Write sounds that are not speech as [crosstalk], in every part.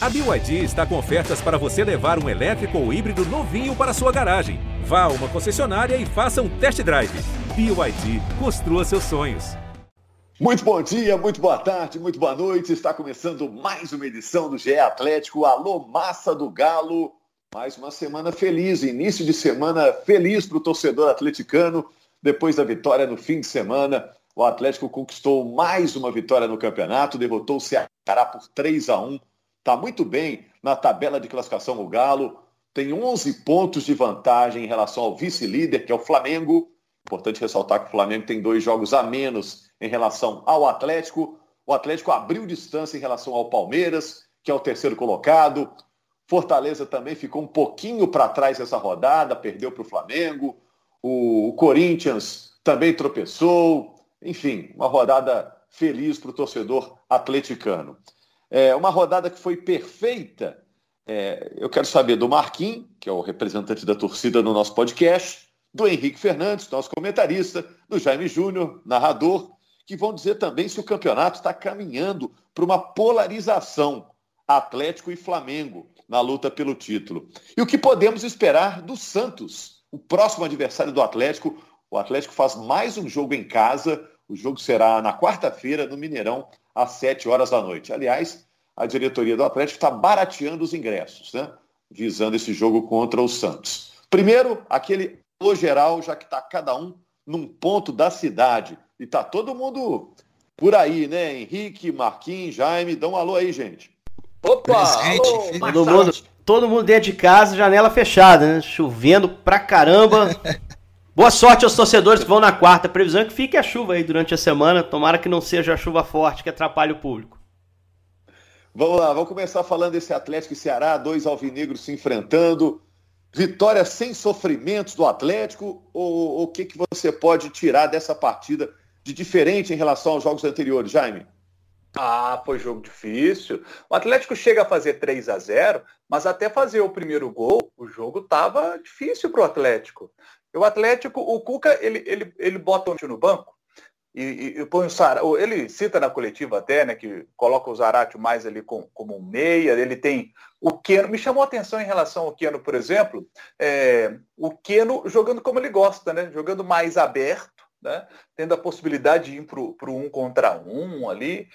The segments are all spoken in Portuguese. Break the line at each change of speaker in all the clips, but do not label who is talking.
A BYD está com ofertas para você levar um elétrico ou híbrido novinho para sua garagem. Vá a uma concessionária e faça um test drive. BYD, construa seus sonhos.
Muito bom dia, muito boa tarde, muito boa noite. Está começando mais uma edição do GE Atlético. Alô, massa do Galo. Mais uma semana feliz, início de semana feliz para o torcedor atleticano. Depois da vitória no fim de semana, o Atlético conquistou mais uma vitória no campeonato, derrotou o Ceará por 3 a 1 Está muito bem na tabela de classificação o Galo. Tem 11 pontos de vantagem em relação ao vice-líder, que é o Flamengo. Importante ressaltar que o Flamengo tem dois jogos a menos em relação ao Atlético. O Atlético abriu distância em relação ao Palmeiras, que é o terceiro colocado. Fortaleza também ficou um pouquinho para trás essa rodada, perdeu para o Flamengo. O Corinthians também tropeçou. Enfim, uma rodada feliz para o torcedor atleticano. É, uma rodada que foi perfeita. É, eu quero saber do Marquinhos, que é o representante da torcida no nosso podcast, do Henrique Fernandes, nosso comentarista, do Jaime Júnior, narrador, que vão dizer também se o campeonato está caminhando para uma polarização Atlético e Flamengo na luta pelo título. E o que podemos esperar do Santos, o próximo adversário do Atlético. O Atlético faz mais um jogo em casa. O jogo será na quarta-feira, no Mineirão, às 7 horas da noite. Aliás, a diretoria do Atlético está barateando os ingressos, né? visando esse jogo contra o Santos. Primeiro, aquele alô geral, já que está cada um num ponto da cidade. E está todo mundo por aí, né? Henrique, Marquinhos, Jaime, dão um alô aí, gente.
Opa! Alô, todo, mundo, todo mundo dentro de casa, janela fechada, né? Chovendo pra caramba. [laughs] Boa sorte aos torcedores que vão na quarta. Previsão é que fique a chuva aí durante a semana. Tomara que não seja a chuva forte que atrapalhe o público.
Vamos lá, vamos começar falando desse Atlético e Ceará, dois alvinegros se enfrentando. Vitória sem sofrimentos do Atlético? Ou o que, que você pode tirar dessa partida de diferente em relação aos jogos anteriores, Jaime?
Ah, foi jogo difícil. O Atlético chega a fazer 3 a 0 mas até fazer o primeiro gol, o jogo estava difícil para o Atlético. O Atlético, o Cuca, ele, ele, ele bota o no banco e, e, e põe o Sara. Ele cita na coletiva até, né, que coloca o Zaratio mais ali com, como um meia. Ele tem o Keno. Me chamou a atenção em relação ao Keno, por exemplo, é, o Keno jogando como ele gosta, né? Jogando mais aberto, né? Tendo a possibilidade de ir para o um contra um ali.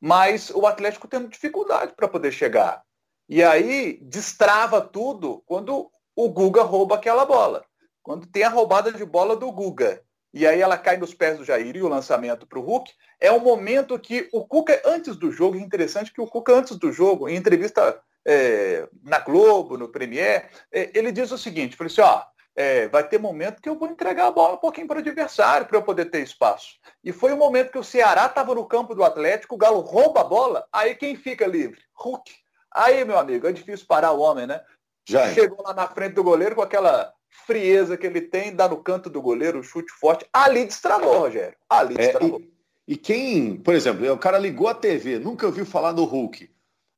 Mas o Atlético tendo dificuldade para poder chegar. E aí destrava tudo quando o Guga rouba aquela bola. Quando tem a roubada de bola do Guga e aí ela cai nos pés do Jair e o lançamento para o Hulk, é o momento que o Cuca, antes do jogo, é interessante que o Cuca, antes do jogo, em entrevista é, na Globo, no Premier, é, ele diz o seguinte, falou assim, ó, é, vai ter momento que eu vou entregar a bola um pouquinho para o adversário para eu poder ter espaço. E foi o momento que o Ceará estava no campo do Atlético, o Galo rouba a bola, aí quem fica livre? Hulk. Aí, meu amigo, é difícil parar o homem, né? Já Chegou lá na frente do goleiro com aquela frieza que ele tem, dá no canto do goleiro, chute forte. Ali destravou, Rogério. Ali
é, destravou. E, e, quem, por exemplo, o cara ligou a TV, nunca ouviu falar no Hulk.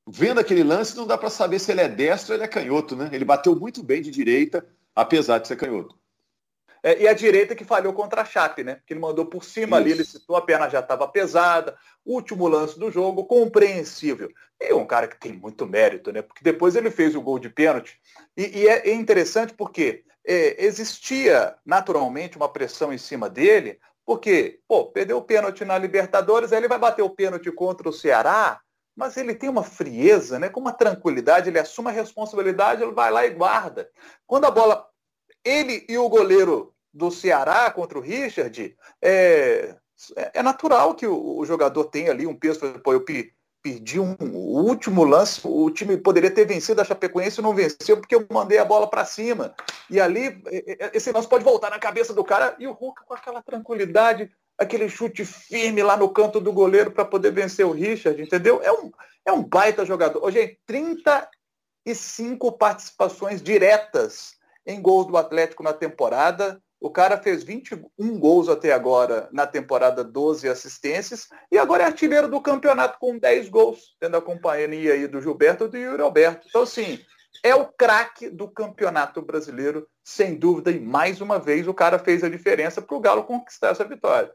Vendo aquele lance, não dá para saber se ele é destro ou ele é canhoto, né? Ele bateu muito bem de direita, apesar de ser canhoto.
É, e a direita que falhou contra a Chape, né? Que ele mandou por cima Isso. ali, ele citou, a perna já estava pesada. Último lance do jogo, compreensível. E um cara que tem muito mérito, né? Porque depois ele fez o gol de pênalti. E, e é, é interessante porque é, existia naturalmente uma pressão em cima dele, porque, pô, perdeu o pênalti na Libertadores, aí ele vai bater o pênalti contra o Ceará, mas ele tem uma frieza, né, com uma tranquilidade, ele assume a responsabilidade, ele vai lá e guarda. Quando a bola, ele e o goleiro do Ceará contra o Richard, é, é natural que o, o jogador tenha ali um peso, pô, eu perdi um, o último lance, o time poderia ter vencido a Chapecoense e não venceu porque eu mandei a bola para cima. E ali, esse lance pode voltar na cabeça do cara e o Hulk com aquela tranquilidade, aquele chute firme lá no canto do goleiro para poder vencer o Richard, entendeu? É um, é um baita jogador. Ô, gente, 35 participações diretas em gols do Atlético na temporada, o cara fez 21 gols até agora na temporada, 12 assistências, e agora é artilheiro do campeonato com 10 gols, tendo a companhia aí do Gilberto e do Yuri Alberto. Então, assim, é o craque do campeonato brasileiro, sem dúvida, e mais uma vez o cara fez a diferença para o Galo conquistar essa vitória.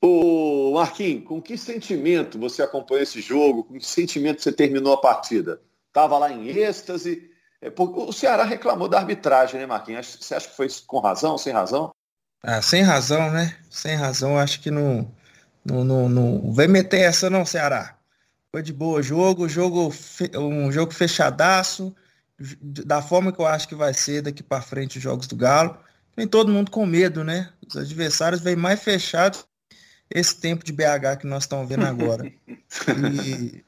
Ô Marquinhos, com que sentimento você acompanhou esse jogo? Com que sentimento você terminou a partida? estava lá em êxtase. É, o Ceará reclamou da arbitragem, né, Marquinhos? Você acha que foi com razão, sem razão?
Ah, sem razão, né? Sem razão, acho que não, não, não, não vai meter essa não, Ceará. Foi de boa jogo, jogo um jogo fechadaço, da forma que eu acho que vai ser daqui para frente os jogos do Galo. Vem todo mundo com medo, né? Os adversários vêm mais fechados esse tempo de BH que nós estamos vendo agora. [laughs] E,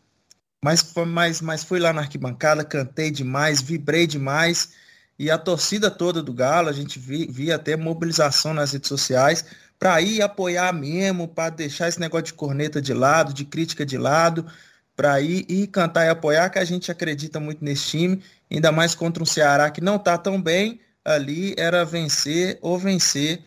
mas, mas, mas fui lá na arquibancada, cantei demais, vibrei demais. E a torcida toda do Galo, a gente via, via até mobilização nas redes sociais para ir apoiar mesmo, para deixar esse negócio de corneta de lado, de crítica de lado, para ir e cantar e apoiar, que a gente acredita muito nesse time, ainda mais contra um Ceará que não está tão bem, ali era vencer ou vencer.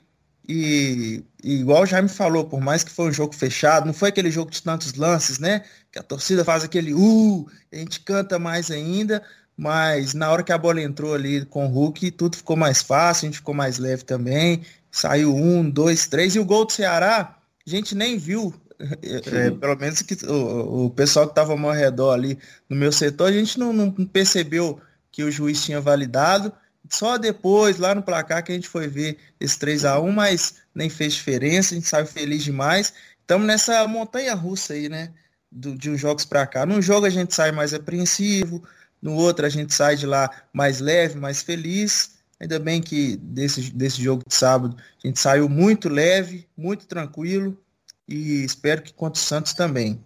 E, e igual já me falou, por mais que foi um jogo fechado, não foi aquele jogo de tantos lances, né? Que a torcida faz aquele uh, a gente canta mais ainda, mas na hora que a bola entrou ali com o Hulk, tudo ficou mais fácil, a gente ficou mais leve também. Saiu um, dois, três, e o gol do Ceará, a gente nem viu. É, é pelo menos que o, o pessoal que estava ao redor ali no meu setor, a gente não, não percebeu que o juiz tinha validado. Só depois, lá no placar, que a gente foi ver esse 3 a 1 mas nem fez diferença, a gente saiu feliz demais. Estamos nessa montanha russa aí, né? Do, de uns jogos para cá. Num jogo a gente sai mais apreensivo, no outro a gente sai de lá mais leve, mais feliz. Ainda bem que desse, desse jogo de sábado a gente saiu muito leve, muito tranquilo e espero que contra o Santos também.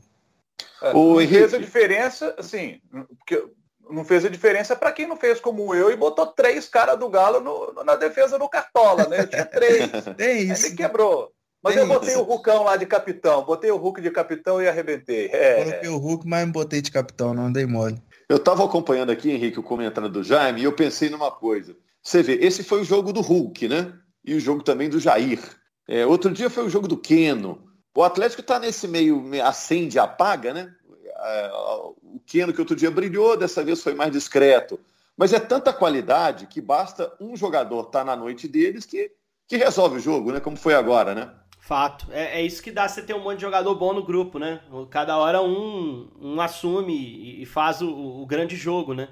É, o fez a diferença, assim, porque não fez a diferença para quem não fez como eu e botou três caras do Galo no, na defesa do Cartola, né? Eu tinha três.
Tem [laughs] isso.
Ele quebrou. Mas Tem eu botei o Rucão lá de capitão. Botei o Hulk de capitão e arrebentei. É.
Coloquei o Hulk, mas não botei de capitão, não dei mole.
Eu estava acompanhando aqui, Henrique, o comentário do Jaime, e eu pensei numa coisa. Você vê, esse foi o jogo do Hulk, né? E o jogo também do Jair. É, outro dia foi o jogo do Keno. O Atlético está nesse meio acende e apaga, né? É, o Keno que outro dia brilhou, dessa vez foi mais discreto. Mas é tanta qualidade que basta um jogador estar tá na noite deles que, que resolve o jogo, né? Como foi agora, né?
Fato. É, é isso que dá você ter um monte de jogador bom no grupo, né? Cada hora um, um assume e faz o, o grande jogo, né?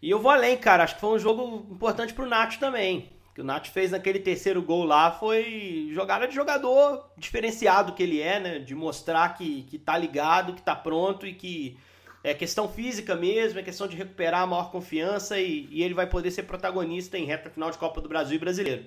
E eu vou além, cara. Acho que foi um jogo importante pro Nath também. O que o Nath fez naquele terceiro gol lá foi jogada de jogador diferenciado que ele é, né? De mostrar que, que tá ligado, que tá pronto e que é questão física mesmo, é questão de recuperar a maior confiança e, e ele vai poder ser protagonista em reta final de Copa do Brasil e Brasileiro.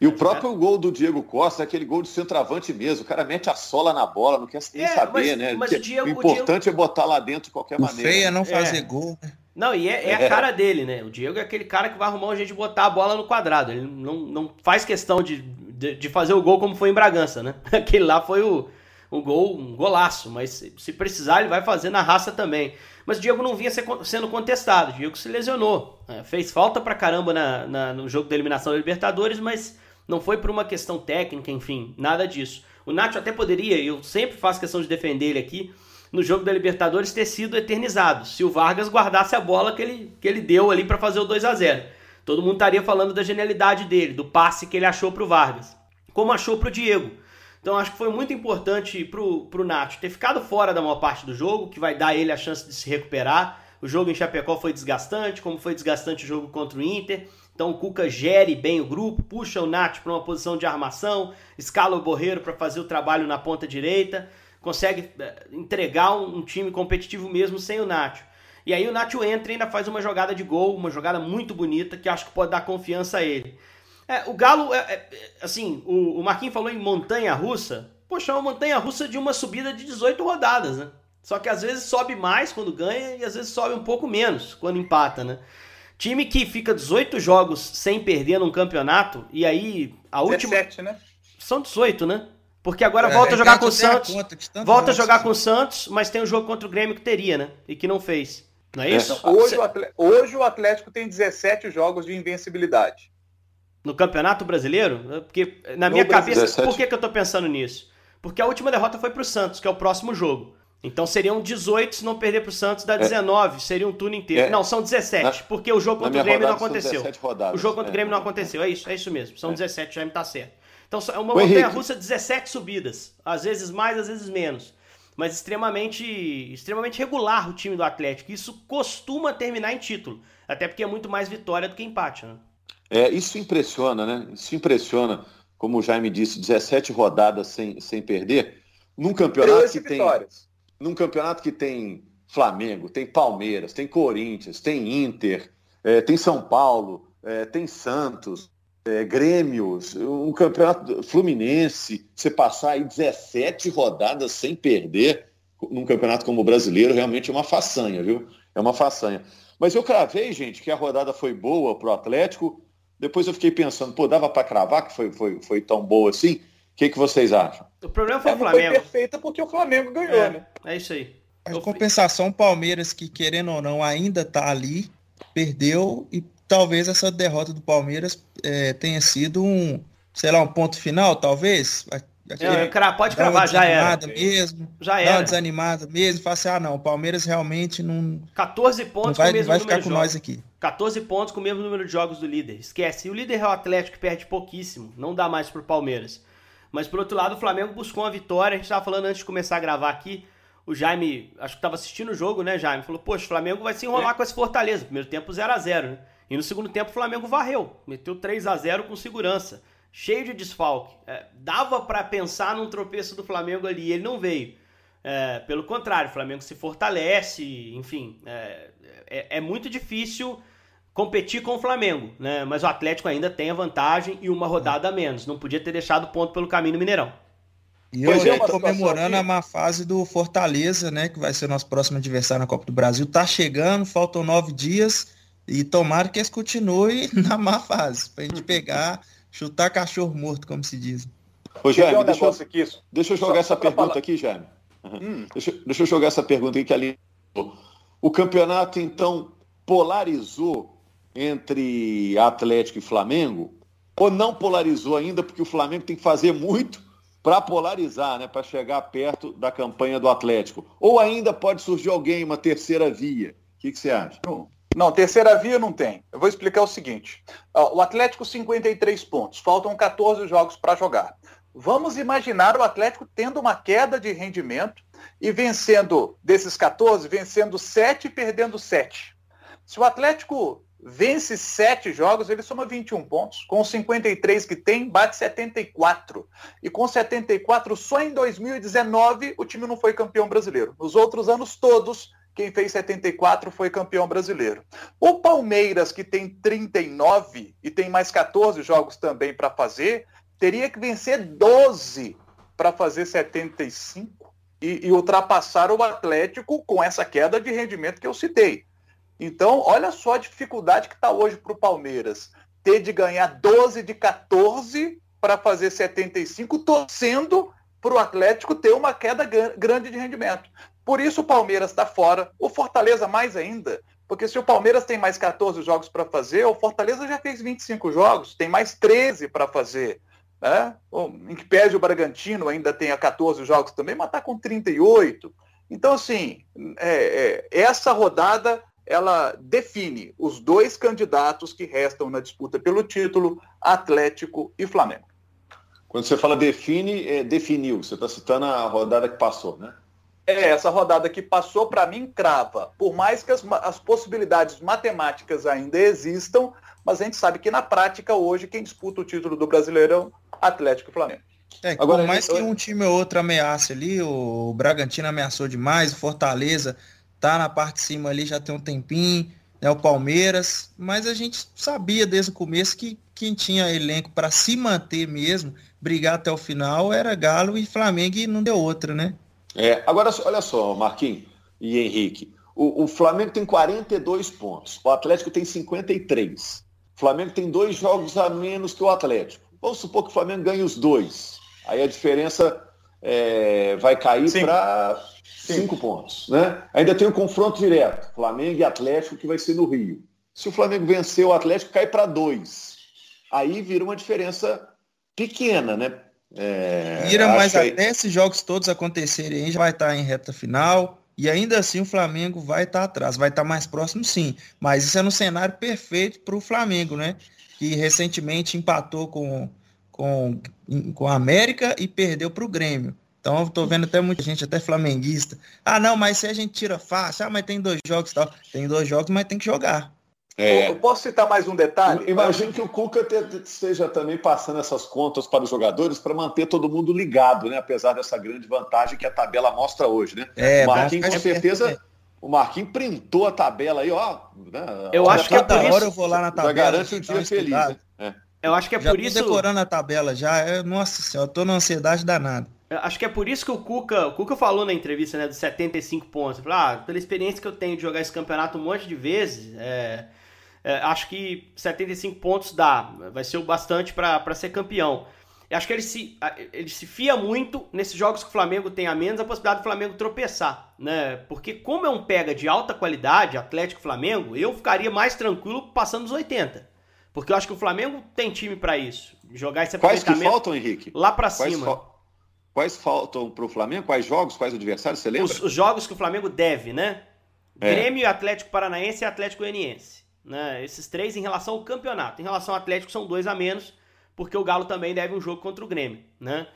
E o próprio gol do Diego Costa, aquele gol de centroavante mesmo. O cara mete a sola na bola, não quer nem é, saber, mas, né? Mas o, Diego, o importante o Diego... é botar lá dentro de qualquer
o
maneira.
Feio é não fazer é. gol. Né?
Não, e é, é, a cara dele, né? O Diego é aquele cara que vai arrumar um jeito de botar a bola no quadrado. Ele não, não faz questão de, de, de fazer o gol como foi em Bragança, né? [laughs] Aquele lá foi o, o gol, um golaço, mas se precisar ele vai fazer na raça também. Mas o Diego não vinha sendo contestado, o Diego se lesionou. Né? Fez falta pra caramba na, na, no jogo da eliminação da Libertadores, mas não foi por uma questão técnica, enfim, nada disso. O Nacho até poderia, eu sempre faço questão de defender ele aqui, no jogo da Libertadores ter sido eternizado. Se o Vargas guardasse a bola que ele, que ele deu ali para fazer o 2 a 0 Todo mundo estaria falando da genialidade dele, do passe que ele achou para o Vargas. Como achou para o Diego. Então acho que foi muito importante para o Nacho ter ficado fora da maior parte do jogo, que vai dar ele a chance de se recuperar. O jogo em Chapecó foi desgastante, como foi desgastante o jogo contra o Inter. Então o Cuca gere bem o grupo, puxa o Nath para uma posição de armação, escala o Borreiro para fazer o trabalho na ponta direita, consegue eh, entregar um, time competitivo mesmo sem o Nacho. E aí o Nacho entra e ainda faz uma jogada de gol, uma jogada muito bonita que acho que pode dar confiança a ele. É, o Galo, é, é, assim, o, o Marquinhos falou em montanha russa. Poxa, é uma montanha russa de uma subida de 18 rodadas, né? Só que às vezes sobe mais quando ganha e às vezes sobe um pouco menos quando empata, né? Time que fica 18 jogos sem perder num campeonato e aí a última.
17, né?
São 18, né? Porque agora é, volta a jogar com o Santos. Volta a jogar com o Santos, mas tem um jogo contra o Grêmio que teria, né? E que não fez. Não é, é isso?
hoje, o Atlético, hoje o Atlético tem 17 jogos de invencibilidade.
No Campeonato Brasileiro? Porque na minha no cabeça, 17. por que, que eu tô pensando nisso? Porque a última derrota foi pro Santos, que é o próximo jogo. Então seriam 18 se não perder pro Santos, dá 19. É. Seria um turno inteiro. É. Não, são 17, na, porque o jogo contra o Grêmio não aconteceu. o jogo contra o Grêmio não é. aconteceu. É isso, é isso mesmo. São é. 17, já me tá certo. Então é uma montanha russa 17 subidas. Às vezes mais, às vezes menos. mas extremamente, extremamente regular o time do Atlético. Isso costuma terminar em título, até porque é muito mais vitória do que empate. Né?
É, isso impressiona, né? Isso impressiona, como o Jaime disse, 17 rodadas sem, sem perder. Num campeonato que tem. Num campeonato que tem Flamengo, tem Palmeiras, tem Corinthians, tem Inter, é, tem São Paulo, é, tem Santos, é, Grêmios, um campeonato Fluminense, você passar aí 17 rodadas sem perder num campeonato como o brasileiro, realmente é uma façanha, viu? É uma façanha. Mas eu cravei, gente, que a rodada foi boa para o Atlético. Depois eu fiquei pensando, pô, dava para cravar que foi, foi, foi tão boa assim? O que, que vocês acham?
O problema foi o Flamengo. Foi
perfeita porque o Flamengo ganhou, é, né?
É isso aí.
Em compensação, o Palmeiras, que querendo ou não, ainda tá ali, perdeu e talvez essa derrota do Palmeiras é, tenha sido um, sei lá, um ponto final, talvez.
É, pode cravar, já era.
mesmo. Já era. Dá uma desanimada mesmo. Fala assim, ah não, o Palmeiras realmente não...
14 pontos não
vai, com o mesmo vai ficar com nós aqui.
14 pontos com o mesmo número de jogos do líder. Esquece. E o líder é o Atlético que perde pouquíssimo. Não dá mais pro Palmeiras. Mas por outro lado, o Flamengo buscou uma vitória. A gente estava falando antes de começar a gravar aqui. O Jaime, acho que estava assistindo o jogo, né, Jaime? Falou, poxa, o Flamengo vai se enrolar é. com esse Fortaleza. Primeiro tempo 0 a 0 né? E no segundo tempo o Flamengo varreu. Meteu 3 a 0 com segurança. Cheio de desfalque. É, dava para pensar num tropeço do Flamengo ali. Ele não veio. É, pelo contrário, o Flamengo se fortalece. Enfim, é, é, é muito difícil competir com o Flamengo, né? Mas o Atlético ainda tem a vantagem e uma rodada a menos. Não podia ter deixado ponto pelo caminho no Mineirão.
E eu é, comemorando a má fase do Fortaleza, né? Que vai ser o nosso próximo adversário na Copa do Brasil. Tá chegando, faltam nove dias. E tomara que eles continuem [laughs] na má fase. Pra gente pegar, chutar cachorro morto, como se diz.
Ô, Jaime, um deixa, eu, aqui, deixa eu jogar só, essa só pergunta aqui, Jaime. Uhum. Hum. Deixa, deixa eu jogar essa pergunta aqui que ali. O campeonato, então, polarizou entre Atlético e Flamengo? Ou não polarizou ainda, porque o Flamengo tem que fazer muito para polarizar, né, para chegar perto da campanha do Atlético? Ou ainda pode surgir alguém, uma terceira via? O que, que você acha?
Não, terceira via não tem. Eu vou explicar o seguinte: o Atlético 53 pontos, faltam 14 jogos para jogar. Vamos imaginar o Atlético tendo uma queda de rendimento e vencendo desses 14, vencendo 7 e perdendo 7. Se o Atlético vence sete jogos, ele soma 21 pontos. Com os 53 que tem, bate 74. E com 74, só em 2019 o time não foi campeão brasileiro. Nos outros anos todos, quem fez 74 foi campeão brasileiro. O Palmeiras, que tem 39 e tem mais 14 jogos também para fazer, teria que vencer 12 para fazer 75 e, e ultrapassar o Atlético com essa queda de rendimento que eu citei. Então, olha só a dificuldade que está hoje para o Palmeiras. Ter de ganhar 12 de 14 para fazer 75, torcendo para o Atlético ter uma queda grande de rendimento. Por isso o Palmeiras está fora, o Fortaleza mais ainda, porque se o Palmeiras tem mais 14 jogos para fazer, o Fortaleza já fez 25 jogos, tem mais 13 para fazer. Né? Em que pese o Bragantino ainda tenha 14 jogos também, mas está com 38. Então, assim, é, é, essa rodada ela define os dois candidatos que restam na disputa pelo título, Atlético e Flamengo.
Quando você fala define, é, definiu. Você está citando a rodada que passou, né?
É, essa rodada que passou, para mim, crava. Por mais que as, as, possibilidades matemáticas ainda existam, mas a gente sabe que na prática, hoje, quem disputa o título do Brasileirão, Atlético e Flamengo.
É, Agora, por mais que um time ou outro ameace ali, o Bragantino ameaçou demais, o Fortaleza tá na parte de cima ali já tem um tempinho, né, o Palmeiras, mas a gente sabia desde o começo que quem tinha elenco para se manter mesmo, brigar até o final, era Galo e Flamengo e não deu outra, né?
É, agora, olha só, Marquinhos e Henrique, o, o Flamengo tem 42 pontos, o Atlético tem 53. O Flamengo tem dois jogos a menos que o Atlético. Vamos supor que o Flamengo ganhe os dois. Aí a diferença é, vai cair para cinco pontos. Né? Ainda tem o um confronto direto, Flamengo e Atlético, que vai ser no Rio. Se o Flamengo vencer o Atlético, cai para dois. Aí vira uma diferença pequena, né?
É, vira, mas até aí... esses jogos todos acontecerem, já vai estar em reta final. E ainda assim o Flamengo vai estar atrás, vai estar mais próximo sim. Mas isso é no cenário perfeito para o Flamengo, né? Que recentemente empatou com, com, com a América e perdeu para o Grêmio. Então eu tô vendo até muita gente, até flamenguista. Ah, não, mas se a gente tira fácil, ah, mas tem dois jogos e tal. Tem dois jogos, mas tem que jogar.
É. Eu posso citar mais um detalhe?
Imagino que o Cuca esteja também passando essas contas para os jogadores para manter todo mundo ligado, né? Apesar dessa grande vantagem que a tabela mostra hoje, né?
É,
o Marquinhos, com certeza, o Marquinhos printou a tabela aí, ó.
Né? Eu acho que é por isso.
hora eu vou lá na tabela.
Já garante um dia feliz, né?
É. Eu acho que é
já
por isso.
decorando a tabela já. É, nossa senhora, eu tô numa ansiedade danada.
Acho que é por isso que o Cuca, o Cuca falou na entrevista, né, dos 75 pontos. Falou, ah, pela experiência que eu tenho de jogar esse campeonato um monte de vezes, é, é, acho que 75 pontos dá, vai ser o bastante para ser campeão. Eu acho que ele se, ele se fia muito nesses jogos que o Flamengo tem a menos, a possibilidade do Flamengo tropeçar, né? Porque como é um pega de alta qualidade, Atlético Flamengo, eu ficaria mais tranquilo passando os 80. Porque eu acho que o Flamengo tem time para isso. Jogar esse
Quais que faltam, Henrique?
Lá para cima. Fa
quais faltam para o Flamengo? Quais jogos? Quais adversários? Você lembra?
Os, os jogos que o Flamengo deve, né? É. Grêmio, Atlético Paranaense e Atlético Goianiense. Né? Esses três em relação ao campeonato. Em relação ao Atlético são dois a menos, porque o Galo também deve um jogo contra o Grêmio. Né?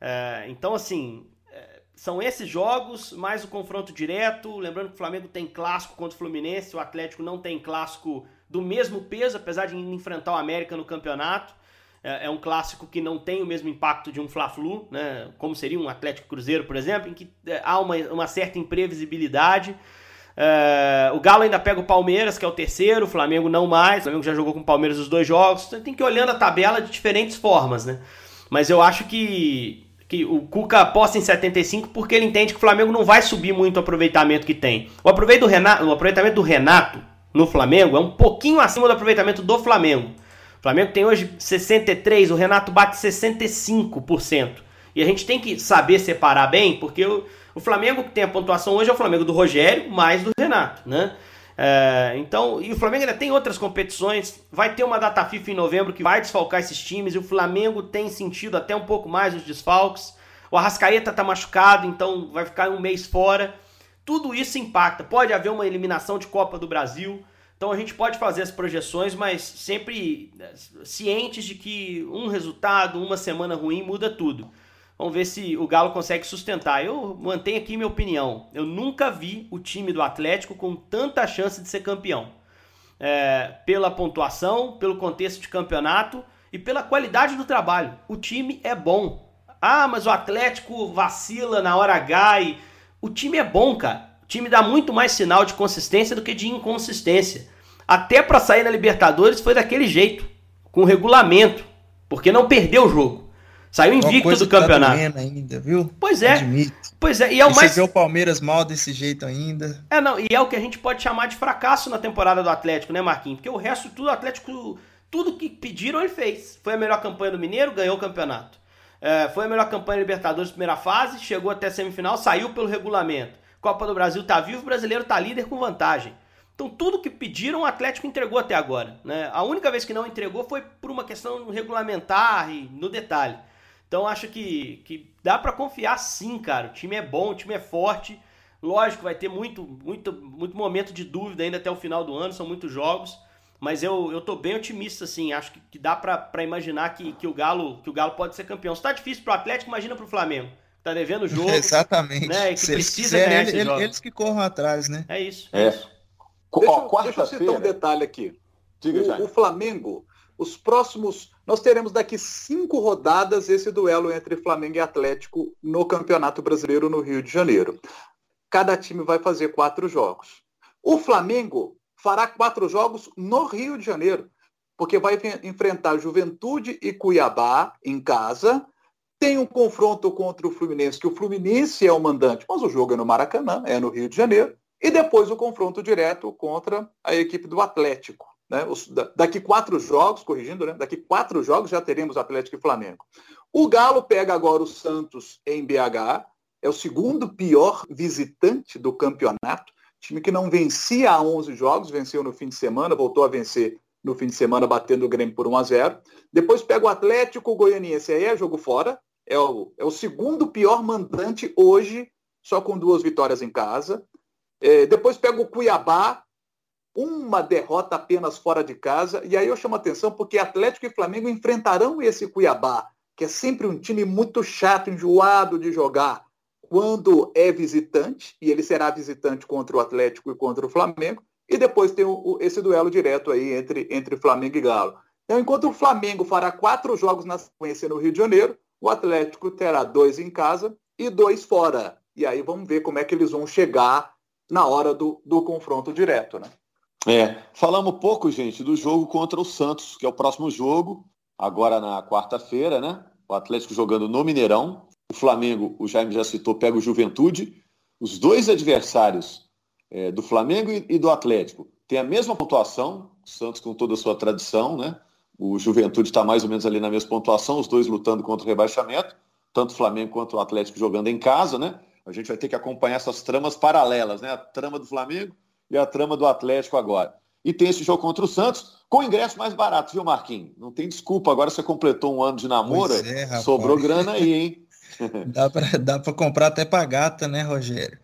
É, então, assim, é, são esses jogos, mais o confronto direto. Lembrando que o Flamengo tem clássico contra o Fluminense, o Atlético não tem clássico do mesmo peso, apesar de enfrentar o América no campeonato. É, é um clássico que não tem o mesmo impacto de um Fla-Flu, né? como seria um Atlético Cruzeiro, por exemplo, em que é, há uma, uma certa imprevisibilidade. É, o Galo ainda pega o Palmeiras, que é o terceiro, o Flamengo não mais. O Flamengo já jogou com o Palmeiras os dois jogos. Então tem que ir olhando a tabela de diferentes formas, né? Mas eu acho que, que o Cuca aposta em 75 porque ele entende que o Flamengo não vai subir muito o aproveitamento que tem. O, aproveitamento do Renato, o aproveitamento do Renato no Flamengo é um pouquinho acima do aproveitamento do Flamengo. O Flamengo tem hoje 63, o Renato bate 65%. E a gente tem que saber separar bem, porque o, o Flamengo que tem a pontuação hoje é o Flamengo do Rogério mais do Renato, né? É, então, e o Flamengo ainda tem outras competições. Vai ter uma data FIFA em novembro que vai desfalcar esses times. E o Flamengo tem sentido até um pouco mais os desfalques. O Arrascaeta tá machucado, então vai ficar um mês fora. Tudo isso impacta. Pode haver uma eliminação de Copa do Brasil. Então a gente pode fazer as projeções, mas sempre é, cientes de que um resultado, uma semana ruim muda tudo. Vamos ver se o Galo consegue sustentar. Eu mantenho aqui minha opinião. Eu nunca vi o time do Atlético com tanta chance de ser campeão. É, pela pontuação, pelo contexto de campeonato e pela qualidade do trabalho. O time é bom. Ah, mas o Atlético vacila na hora H e... O time é bom, cara. O time dá muito mais sinal de consistência do que de inconsistência. Até para sair na Libertadores foi daquele jeito, com regulamento, porque não perdeu o jogo. Saiu invicto do tá campeonato.
Tá ainda, viu?
Pois é. Admito. Pois é, e é o e mais.
Você vê o Palmeiras mal desse jeito ainda.
É, não, e é o que a gente pode chamar de fracasso na temporada do Atlético, né, Marquinhos? Porque o resto tudo, o Atlético, tudo que pediram, ele fez. Foi a melhor campanha do Mineiro, ganhou o campeonato. É, foi a melhor campanha da Libertadores primeira fase, chegou até a semifinal, saiu pelo regulamento. Copa do Brasil tá vivo, o brasileiro tá líder com vantagem. Então tudo que pediram o Atlético entregou até agora. Né? A única vez que não entregou foi por uma questão regulamentar e no detalhe. Então acho que, que dá para confiar sim, cara. O time é bom, o time é forte. Lógico, vai ter muito, muito, muito momento de dúvida ainda até o final do ano, são muitos jogos. Mas eu, eu tô bem otimista, assim. Acho que, que dá para imaginar que, que, o Galo, que o Galo pode ser campeão. Se tá difícil pro Atlético, imagina pro Flamengo. Tá devendo o [laughs] jogo.
Exatamente.
Né, que Se precisa eles ganhar
ele, eles que corram atrás, né?
É isso.
É. isso. Deixa, deixa eu citar um detalhe aqui. Diga, o, o Flamengo, os próximos nós teremos daqui cinco rodadas esse duelo entre Flamengo e Atlético no Campeonato Brasileiro no Rio de Janeiro. Cada time vai fazer quatro jogos. O Flamengo fará quatro jogos no Rio de Janeiro, porque vai enfrentar Juventude e Cuiabá em casa. Tem um confronto contra o Fluminense, que o Fluminense é o mandante, mas o jogo é no Maracanã, é no Rio de Janeiro. E depois o confronto direto contra a equipe do Atlético. Né? Daqui quatro jogos, corrigindo, né? daqui quatro jogos já teremos Atlético e Flamengo. O Galo pega agora o Santos em BH, é o segundo pior visitante do campeonato, time que não vencia há 11 jogos, venceu no fim de semana, voltou a vencer no fim de semana, batendo o Grêmio por 1 a 0 Depois pega o Atlético Goianiense, aí é jogo fora, é o, é o segundo pior mandante hoje, só com duas vitórias em casa. É, depois pega o Cuiabá, uma derrota apenas fora de casa. E aí eu chamo atenção porque Atlético e Flamengo enfrentarão esse Cuiabá, que é sempre um time muito chato, enjoado de jogar quando é visitante, e ele será visitante contra o Atlético e contra o Flamengo, e depois tem o, esse duelo direto aí entre, entre Flamengo e Galo. Então, enquanto o Flamengo fará quatro jogos na sequência no Rio de Janeiro, o Atlético terá dois em casa e dois fora. E aí vamos ver como é que eles vão chegar na hora do, do confronto direto, né?
É, falamos pouco, gente, do jogo contra o Santos, que é o próximo jogo, agora na quarta-feira, né? O Atlético jogando no Mineirão. O Flamengo, o Jaime já citou, pega o Juventude. Os dois adversários é, do Flamengo e, e, do Atlético têm a mesma pontuação, o Santos com toda a sua tradição, né? O Juventude está mais ou menos ali na mesma pontuação, os dois lutando contra o rebaixamento, tanto o Flamengo quanto o Atlético jogando em casa, né? A gente vai ter que acompanhar essas tramas paralelas, né? A trama do Flamengo e a trama do Atlético agora. E tem esse jogo contra o Santos, com ingresso mais barato, viu, Marquinhos? Não tem desculpa, agora você completou um ano de namoro, é, sobrou grana aí, hein? [laughs]
dá para comprar até pra gata, né, Rogério?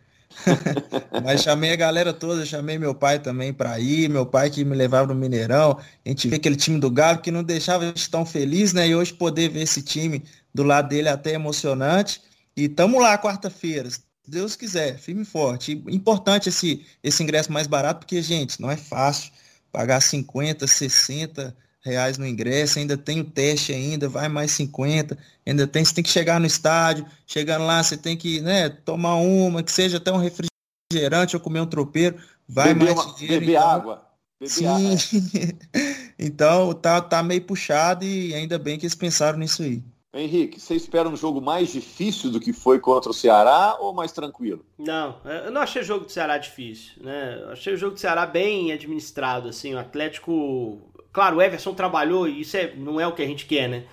[laughs] Mas chamei a galera toda, chamei meu pai também para ir, meu pai que me levava no Mineirão. A gente vê aquele time do Galo que não deixava a gente tão feliz, né? E hoje poder ver esse time do lado dele é até emocionante. E tamo lá quarta-feira, se Deus quiser, firme e forte. Importante esse, esse ingresso mais barato, porque, gente, não é fácil pagar 50, 60 reais no ingresso, ainda tem o teste ainda, vai mais 50, ainda tem, você tem que chegar no estádio, chegando lá, você tem que, né, tomar uma, que seja até um refrigerante ou comer um tropeiro, vai beber mais uma,
dinheiro. Beber então, água.
Beber sim. Água. [laughs] então tá, tá meio puxado e ainda bem que eles pensaram nisso aí.
Henrique, você espera um jogo mais difícil do que foi contra o Ceará ou mais tranquilo?
Não, eu não achei o jogo do Ceará difícil, né? Eu achei o jogo do Ceará bem administrado, assim, o Atlético... Claro, o Everson trabalhou e isso é, não é o que a gente quer, né?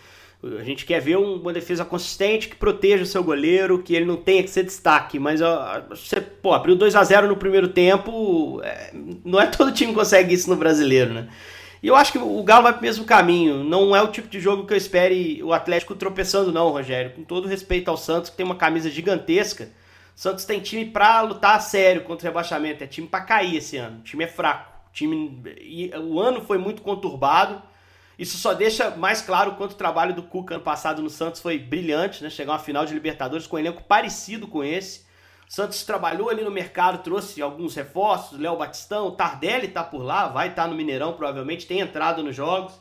A gente quer ver uma defesa consistente que proteja o seu goleiro, que ele não tenha que ser destaque. Mas você pô, abriu 2 a 0 no primeiro tempo, é, não é [laughs] todo time que consegue isso no brasileiro, né? E eu acho que o Galo vai pro mesmo caminho. Não é o tipo de jogo que eu espere o Atlético tropeçando, não, Rogério. Com todo respeito ao Santos, que tem uma camisa gigantesca. O Santos tem time pra lutar a sério contra o rebaixamento. É time pra cair esse ano. O time é fraco. O, time... E o ano foi muito conturbado. Isso só deixa mais claro o quanto o trabalho do Cuca ano passado no Santos foi brilhante, né? Chegar a final de Libertadores com um elenco parecido com esse. Santos trabalhou ali no mercado, trouxe alguns reforços, Léo Batistão, o Tardelli está por lá, vai estar tá no Mineirão provavelmente, tem entrado nos jogos.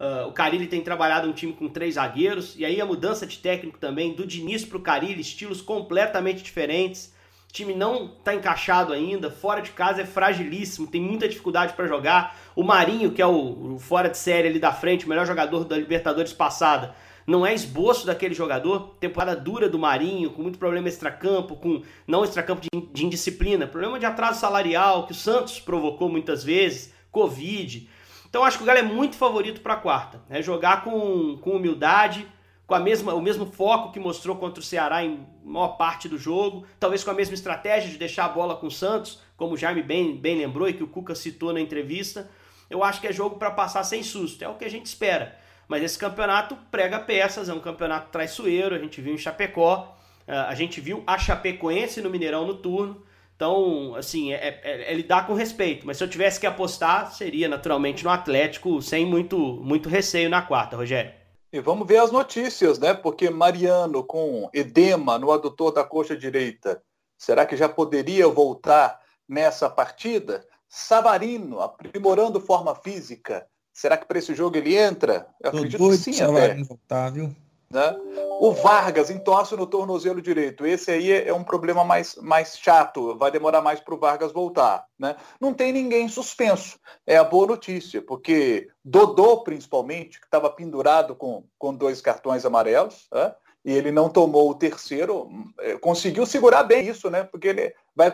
Uh, o Carilli tem trabalhado um time com três zagueiros, e aí a mudança de técnico também, do Diniz para o Carilli, estilos completamente diferentes. Time não está encaixado ainda, fora de casa é fragilíssimo, tem muita dificuldade para jogar. O Marinho, que é o, o fora de série ali da frente, o melhor jogador da Libertadores passada, não é esboço daquele jogador. Temporada dura do Marinho, com muito problema extracampo, com não extracampo de, de indisciplina, problema de atraso salarial que o Santos provocou muitas vezes, Covid. Então acho que o Galo é muito favorito para quarta. É jogar com, com humildade, com a mesma, o mesmo foco que mostrou contra o Ceará em maior parte do jogo, talvez com a mesma estratégia de deixar a bola com o Santos, como o Jaime bem, bem lembrou e que o Cuca citou na entrevista. Eu acho que é jogo para passar sem susto, é o que a gente espera. Mas esse campeonato prega peças, é um campeonato traiçoeiro, a gente viu em Chapecó, é, a gente viu a Chapecoense no Mineirão no turno. Então, assim, é, é, é, lidar com respeito. Mas se eu tivesse que apostar, seria naturalmente no Atlético, sem muito, muito receio na quarta, Rogério.
E vamos ver as notícias, né? Porque Mariano com edema no adutor da coxa direita, será que já poderia voltar nessa partida? Savarino aprimorando forma física, Será que para esse jogo ele entra?
Eu Tô acredito que sim, até. Voltar, viu?
Né? O Vargas entorce no tornozelo direito. Esse aí é um problema mais, mais chato, vai demorar mais para o Vargas voltar. Né? Não tem ninguém suspenso. É a boa notícia, porque Dodô, principalmente, que estava pendurado com, com dois cartões amarelos, né? e ele não tomou o terceiro, é, conseguiu segurar bem isso, né? Porque ele vai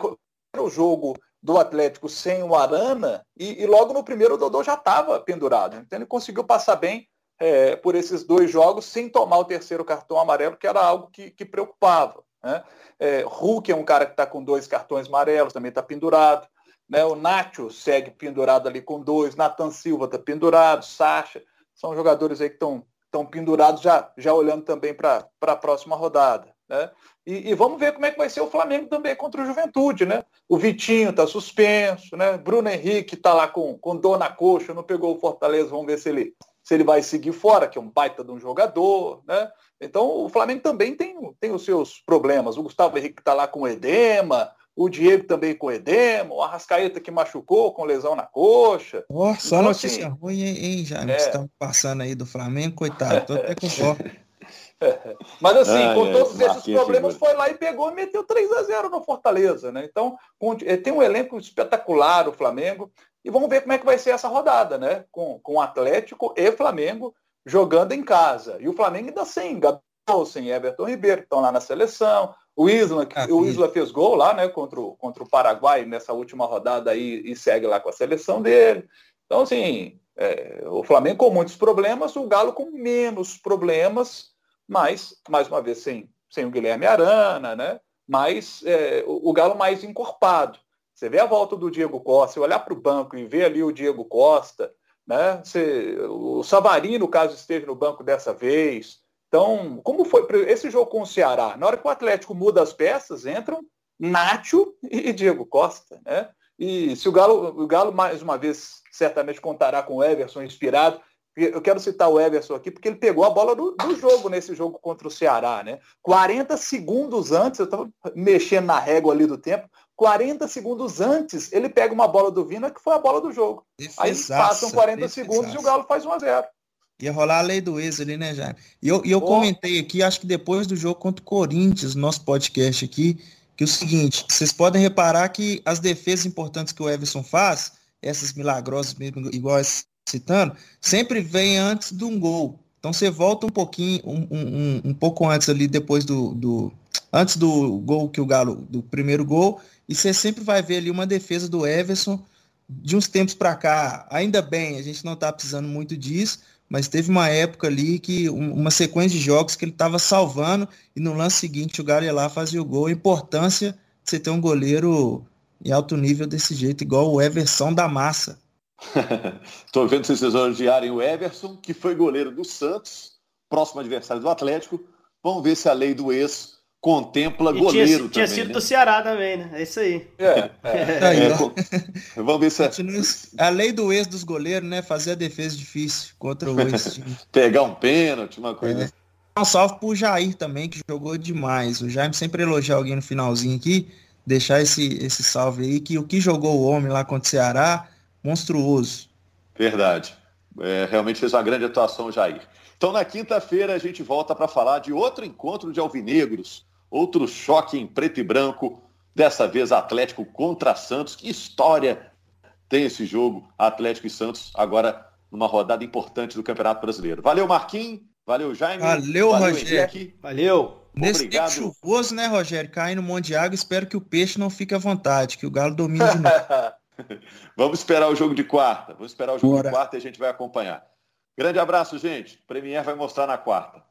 o jogo do Atlético sem o Arana e, e logo no primeiro o Dodô já estava pendurado. Então ele conseguiu passar bem é, por esses dois jogos sem tomar o terceiro cartão amarelo, que era algo que, que preocupava. Né? É, Hulk é um cara que está com dois cartões amarelos, também está pendurado. Né? O Nacho segue pendurado ali com dois, Nathan Silva está pendurado, Sacha. São jogadores aí que estão pendurados já, já olhando também para a próxima rodada. Né? E, e, vamos ver como é que vai ser o Flamengo também contra o Juventude, né? O Vitinho está suspenso, né? Bruno Henrique está lá com, com dor na coxa, não pegou o Fortaleza, vamos ver se ele, se ele vai seguir fora, que é um baita de um jogador, né? Então o Flamengo também tem, tem os seus problemas. O Gustavo Henrique está lá com edema, o Diego também com edema, o Arrascaeta que machucou com lesão na coxa.
Oh, só então, notícia assim, ruim, hein, Jaime? É... Estamos passando aí do Flamengo, coitado, tô até com dó. [laughs]
Mas assim, ah, com é, todos esses problemas, foi lá e pegou e meteu 3 a 0 no Fortaleza, né? Então, eh, tem um elenco espetacular o Flamengo. E vamos ver como é que vai ser essa rodada, né? Com, com Atlético e Flamengo jogando em casa. E o Flamengo ainda sem Gabigol, sem Everton Ribeiro, que estão lá na seleção. O Isla, ah, o Isla fez gol lá, né? Contra o, contra o Paraguai nessa última rodada aí e segue lá com a seleção dele. Então, assim, é, o Flamengo com muitos problemas, o Galo com menos problemas mas, mais uma vez, sem, sem o Guilherme Arana, né? mas é, o, o, Galo mais encorpado. Você vê a volta do Diego Costa, olhar para o banco e ver ali o Diego Costa, né? Você, o Savarino, no caso, esteve no banco dessa vez. Então, como foi esse jogo com o Ceará? Na hora que o Atlético muda as peças, entram Nacho e Diego Costa, né? E se o Galo, o Galo mais uma vez certamente contará com o Everson inspirado, eu quero citar o Everson aqui, porque ele pegou a bola do, do jogo nesse jogo contra o Ceará, né? 40 segundos antes, eu estava mexendo na régua ali do tempo, 40 segundos antes, ele pega uma bola do Vina, que foi a bola do jogo. Defesaça, Aí passam 40 defesaça. segundos e o Galo faz 1 a 0
Ia rolar a lei do ex ali, né, Jair? E eu, e eu comentei aqui, acho que depois do jogo contra o Corinthians, nosso podcast aqui, que é o seguinte, vocês podem reparar que as defesas importantes que o Everson faz, essas milagrosas mesmo, igual citando, sempre vem antes de um gol. Então você volta um pouquinho, um, um, um pouco antes ali, depois do, do, Antes do gol que o Galo, do primeiro gol, e você sempre vai ver ali uma defesa do Everson de uns tempos para cá. Ainda bem, a gente não está precisando muito disso, mas teve uma época ali que uma sequência de jogos que ele estava salvando e no lance seguinte o Galo ia lá fazia o gol. A importância de você ter um goleiro em alto nível desse jeito, igual o Everson da massa. [laughs]
Estou vendo vocês elogiarem o Everson, que foi goleiro do Santos, próximo adversário do Atlético. Vamos ver se a lei do ex contempla e goleiro tinha, também.
Tinha sido
né?
do Ceará também, né? É isso aí. É, [laughs]
é. é, vamos ver se a... a lei do ex dos goleiros, né? Fazer a defesa difícil contra o ex. [laughs]
Pegar um pênalti, uma coisa.
É. Um salve pro Jair também, que jogou demais. O Jair sempre elogia alguém no finalzinho aqui. Deixar esse, esse salve aí, que o que jogou o homem lá contra o Ceará monstruoso.
Verdade. É, realmente fez uma grande atuação, Jair. Então, na quinta-feira, a gente volta para falar de outro encontro de alvinegros, outro choque em preto e branco, dessa vez Atlético contra Santos. Que história tem esse jogo, Atlético e Santos, agora numa rodada importante do Campeonato Brasileiro. Valeu, Marquinhos. Valeu, Jaime.
Valeu, Valeu Rogério.
Henrique. Valeu.
Nesse Obrigado. tempo chuvoso, né, Rogério? Caindo um monte de água, espero que o peixe não fique à vontade, que o Galo domine de novo. [laughs]
Vamos esperar o jogo de quarta. Vamos esperar o jogo Bora. de quarta e a gente vai acompanhar. Grande abraço, gente. Premier vai mostrar na quarta.